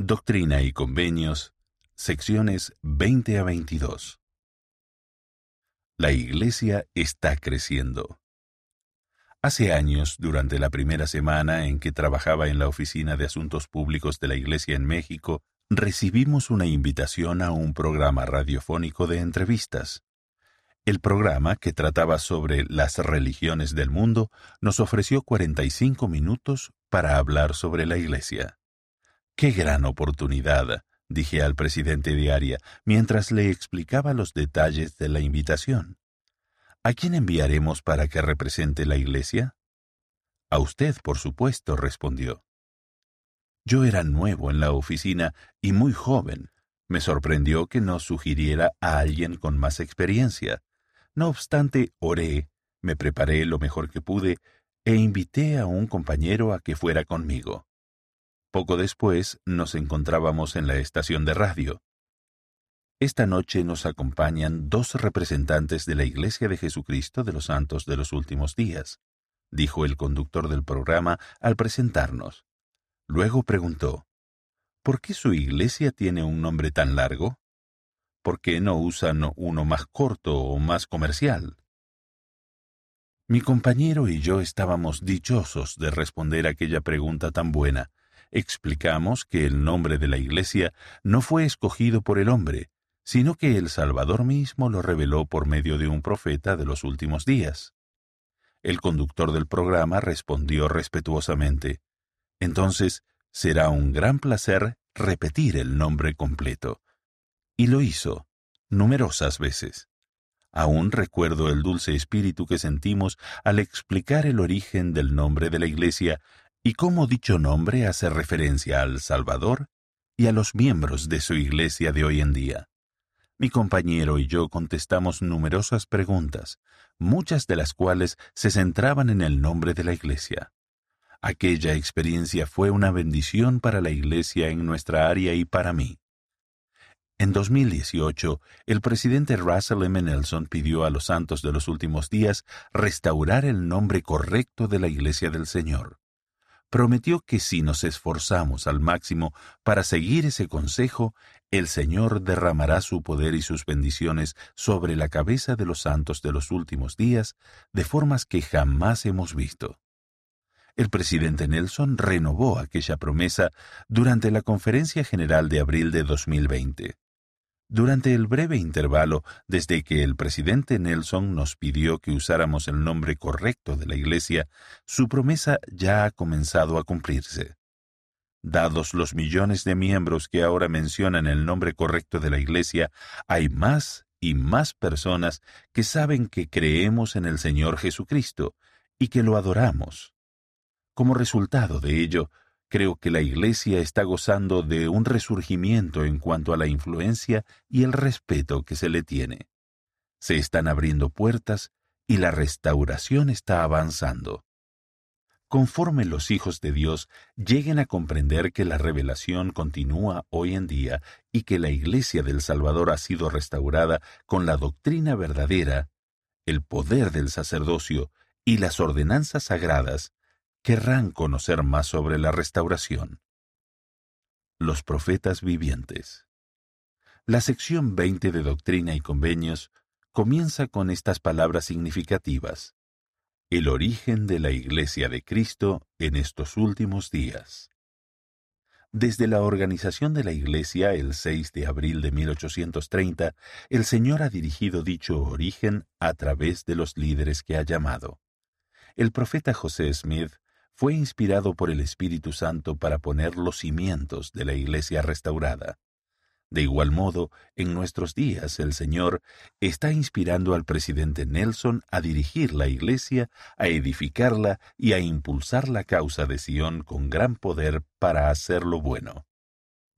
Doctrina y Convenios, secciones 20 a 22. La Iglesia está creciendo. Hace años, durante la primera semana en que trabajaba en la Oficina de Asuntos Públicos de la Iglesia en México, recibimos una invitación a un programa radiofónico de entrevistas. El programa, que trataba sobre las religiones del mundo, nos ofreció 45 minutos para hablar sobre la Iglesia. ¡Qué gran oportunidad! dije al presidente de área mientras le explicaba los detalles de la invitación. ¿A quién enviaremos para que represente la Iglesia? A usted, por supuesto, respondió. Yo era nuevo en la oficina y muy joven. Me sorprendió que no sugiriera a alguien con más experiencia. No obstante, oré, me preparé lo mejor que pude e invité a un compañero a que fuera conmigo. Poco después nos encontrábamos en la estación de radio. Esta noche nos acompañan dos representantes de la Iglesia de Jesucristo de los Santos de los Últimos Días, dijo el conductor del programa al presentarnos. Luego preguntó, ¿por qué su iglesia tiene un nombre tan largo? ¿Por qué no usan uno más corto o más comercial? Mi compañero y yo estábamos dichosos de responder aquella pregunta tan buena. Explicamos que el nombre de la iglesia no fue escogido por el hombre, sino que el Salvador mismo lo reveló por medio de un profeta de los últimos días. El conductor del programa respondió respetuosamente, Entonces será un gran placer repetir el nombre completo. Y lo hizo, numerosas veces. Aún recuerdo el dulce espíritu que sentimos al explicar el origen del nombre de la Iglesia y cómo dicho nombre hace referencia al Salvador y a los miembros de su Iglesia de hoy en día. Mi compañero y yo contestamos numerosas preguntas, muchas de las cuales se centraban en el nombre de la Iglesia. Aquella experiencia fue una bendición para la Iglesia en nuestra área y para mí. En 2018, el presidente Russell M. Nelson pidió a los santos de los últimos días restaurar el nombre correcto de la Iglesia del Señor. Prometió que si nos esforzamos al máximo para seguir ese consejo, el Señor derramará su poder y sus bendiciones sobre la cabeza de los santos de los últimos días de formas que jamás hemos visto. El presidente Nelson renovó aquella promesa durante la Conferencia General de abril de 2020. Durante el breve intervalo desde que el presidente Nelson nos pidió que usáramos el nombre correcto de la Iglesia, su promesa ya ha comenzado a cumplirse. Dados los millones de miembros que ahora mencionan el nombre correcto de la Iglesia, hay más y más personas que saben que creemos en el Señor Jesucristo y que lo adoramos. Como resultado de ello, creo que la Iglesia está gozando de un resurgimiento en cuanto a la influencia y el respeto que se le tiene. Se están abriendo puertas y la restauración está avanzando conforme los hijos de Dios lleguen a comprender que la revelación continúa hoy en día y que la Iglesia del Salvador ha sido restaurada con la doctrina verdadera, el poder del sacerdocio y las ordenanzas sagradas, querrán conocer más sobre la restauración. Los profetas vivientes. La sección 20 de Doctrina y Convenios comienza con estas palabras significativas el origen de la Iglesia de Cristo en estos últimos días. Desde la organización de la Iglesia el 6 de abril de 1830, el Señor ha dirigido dicho origen a través de los líderes que ha llamado. El profeta José Smith fue inspirado por el Espíritu Santo para poner los cimientos de la Iglesia restaurada. De igual modo, en nuestros días el Señor está inspirando al presidente Nelson a dirigir la Iglesia, a edificarla y a impulsar la causa de Sion con gran poder para hacer lo bueno.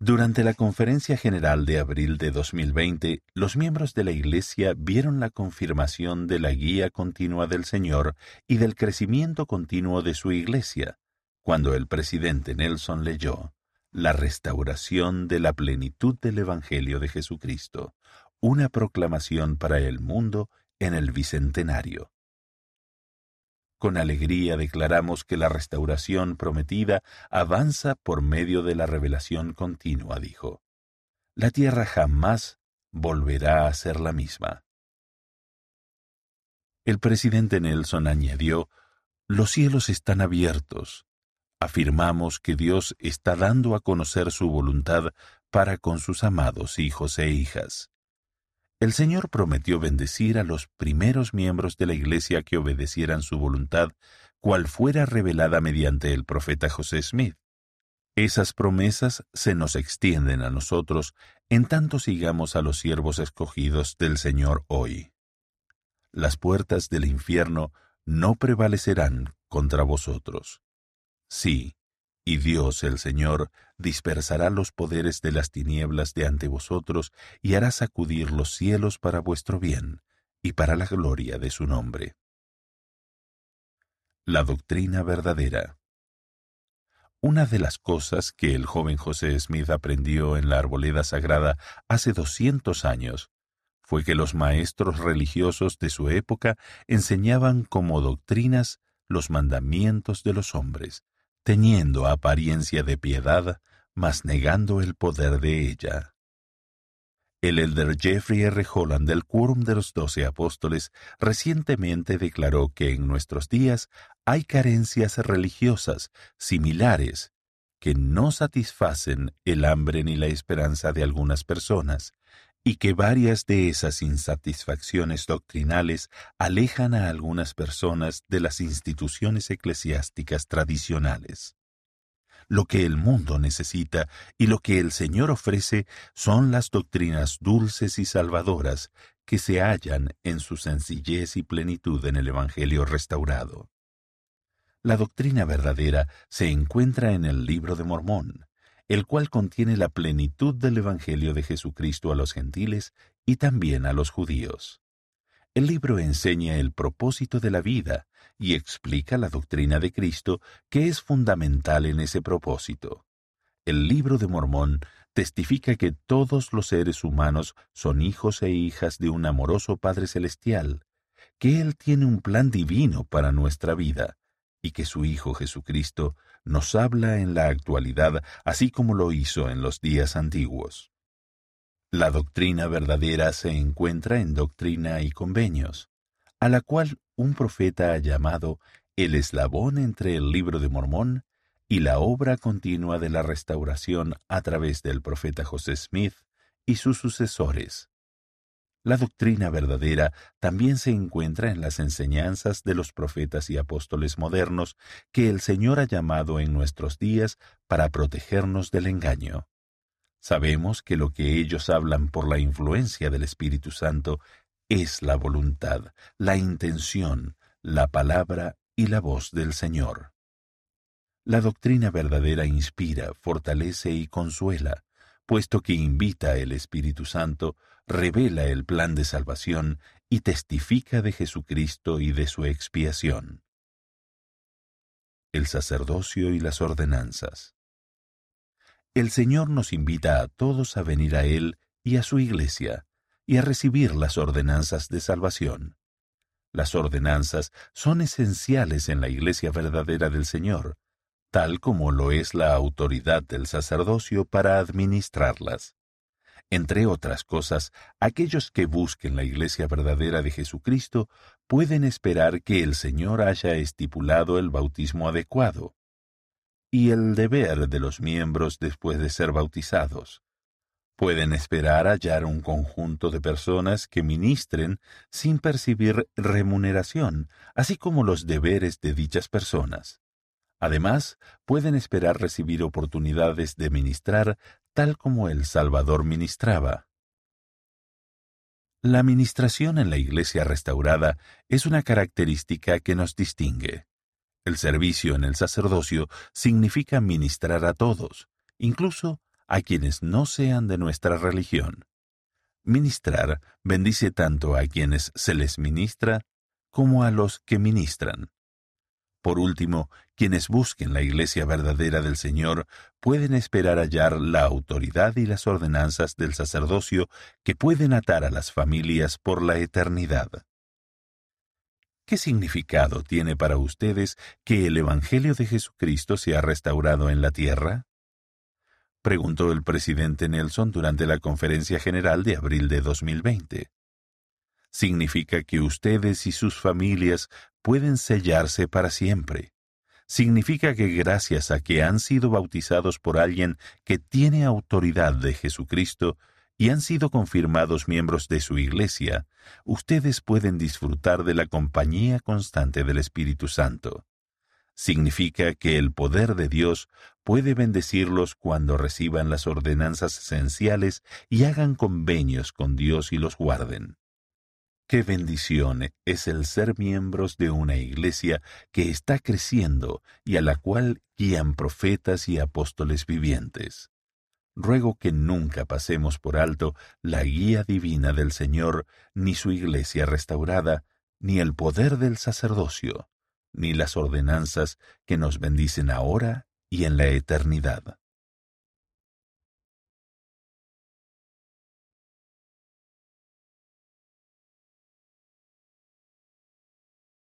Durante la Conferencia General de abril de 2020, los miembros de la Iglesia vieron la confirmación de la guía continua del Señor y del crecimiento continuo de su Iglesia, cuando el presidente Nelson leyó la restauración de la plenitud del Evangelio de Jesucristo, una proclamación para el mundo en el Bicentenario. Con alegría declaramos que la restauración prometida avanza por medio de la revelación continua, dijo. La tierra jamás volverá a ser la misma. El presidente Nelson añadió, Los cielos están abiertos. Afirmamos que Dios está dando a conocer su voluntad para con sus amados hijos e hijas. El Señor prometió bendecir a los primeros miembros de la Iglesia que obedecieran su voluntad, cual fuera revelada mediante el profeta José Smith. Esas promesas se nos extienden a nosotros en tanto sigamos a los siervos escogidos del Señor hoy. Las puertas del infierno no prevalecerán contra vosotros. Sí, y Dios el Señor dispersará los poderes de las tinieblas de ante vosotros y hará sacudir los cielos para vuestro bien y para la gloria de su nombre. La doctrina verdadera Una de las cosas que el joven José Smith aprendió en la arboleda sagrada hace doscientos años fue que los maestros religiosos de su época enseñaban como doctrinas los mandamientos de los hombres, teniendo apariencia de piedad, mas negando el poder de ella. El elder Jeffrey R. Holland del Quórum de los Doce Apóstoles recientemente declaró que en nuestros días hay carencias religiosas similares que no satisfacen el hambre ni la esperanza de algunas personas, y que varias de esas insatisfacciones doctrinales alejan a algunas personas de las instituciones eclesiásticas tradicionales. Lo que el mundo necesita y lo que el Señor ofrece son las doctrinas dulces y salvadoras que se hallan en su sencillez y plenitud en el Evangelio restaurado. La doctrina verdadera se encuentra en el libro de Mormón, el cual contiene la plenitud del Evangelio de Jesucristo a los gentiles y también a los judíos. El libro enseña el propósito de la vida y explica la doctrina de Cristo que es fundamental en ese propósito. El libro de Mormón testifica que todos los seres humanos son hijos e hijas de un amoroso Padre Celestial, que Él tiene un plan divino para nuestra vida, y que su Hijo Jesucristo nos habla en la actualidad así como lo hizo en los días antiguos. La doctrina verdadera se encuentra en Doctrina y Convenios, a la cual un profeta ha llamado el eslabón entre el libro de Mormón y la obra continua de la restauración a través del profeta José Smith y sus sucesores, la doctrina verdadera también se encuentra en las enseñanzas de los profetas y apóstoles modernos que el Señor ha llamado en nuestros días para protegernos del engaño. Sabemos que lo que ellos hablan por la influencia del Espíritu Santo es la voluntad, la intención, la palabra y la voz del Señor. La doctrina verdadera inspira, fortalece y consuela, puesto que invita el Espíritu Santo, revela el plan de salvación y testifica de Jesucristo y de su expiación. El sacerdocio y las ordenanzas. El Señor nos invita a todos a venir a Él y a su iglesia, y a recibir las ordenanzas de salvación. Las ordenanzas son esenciales en la iglesia verdadera del Señor, tal como lo es la autoridad del sacerdocio para administrarlas. Entre otras cosas, aquellos que busquen la iglesia verdadera de Jesucristo pueden esperar que el Señor haya estipulado el bautismo adecuado y el deber de los miembros después de ser bautizados. Pueden esperar hallar un conjunto de personas que ministren sin percibir remuneración, así como los deberes de dichas personas. Además, pueden esperar recibir oportunidades de ministrar tal como el Salvador ministraba. La ministración en la iglesia restaurada es una característica que nos distingue. El servicio en el sacerdocio significa ministrar a todos, incluso a quienes no sean de nuestra religión. Ministrar bendice tanto a quienes se les ministra como a los que ministran. Por último, quienes busquen la iglesia verdadera del Señor pueden esperar hallar la autoridad y las ordenanzas del sacerdocio que pueden atar a las familias por la eternidad. ¿Qué significado tiene para ustedes que el Evangelio de Jesucristo sea restaurado en la tierra? Preguntó el presidente Nelson durante la conferencia general de abril de 2020. Significa que ustedes y sus familias pueden sellarse para siempre. Significa que gracias a que han sido bautizados por alguien que tiene autoridad de Jesucristo, y han sido confirmados miembros de su Iglesia, ustedes pueden disfrutar de la compañía constante del Espíritu Santo. Significa que el poder de Dios puede bendecirlos cuando reciban las ordenanzas esenciales y hagan convenios con Dios y los guarden. Qué bendición es el ser miembros de una iglesia que está creciendo y a la cual guían profetas y apóstoles vivientes ruego que nunca pasemos por alto la guía divina del Señor, ni su iglesia restaurada, ni el poder del sacerdocio, ni las ordenanzas que nos bendicen ahora y en la eternidad.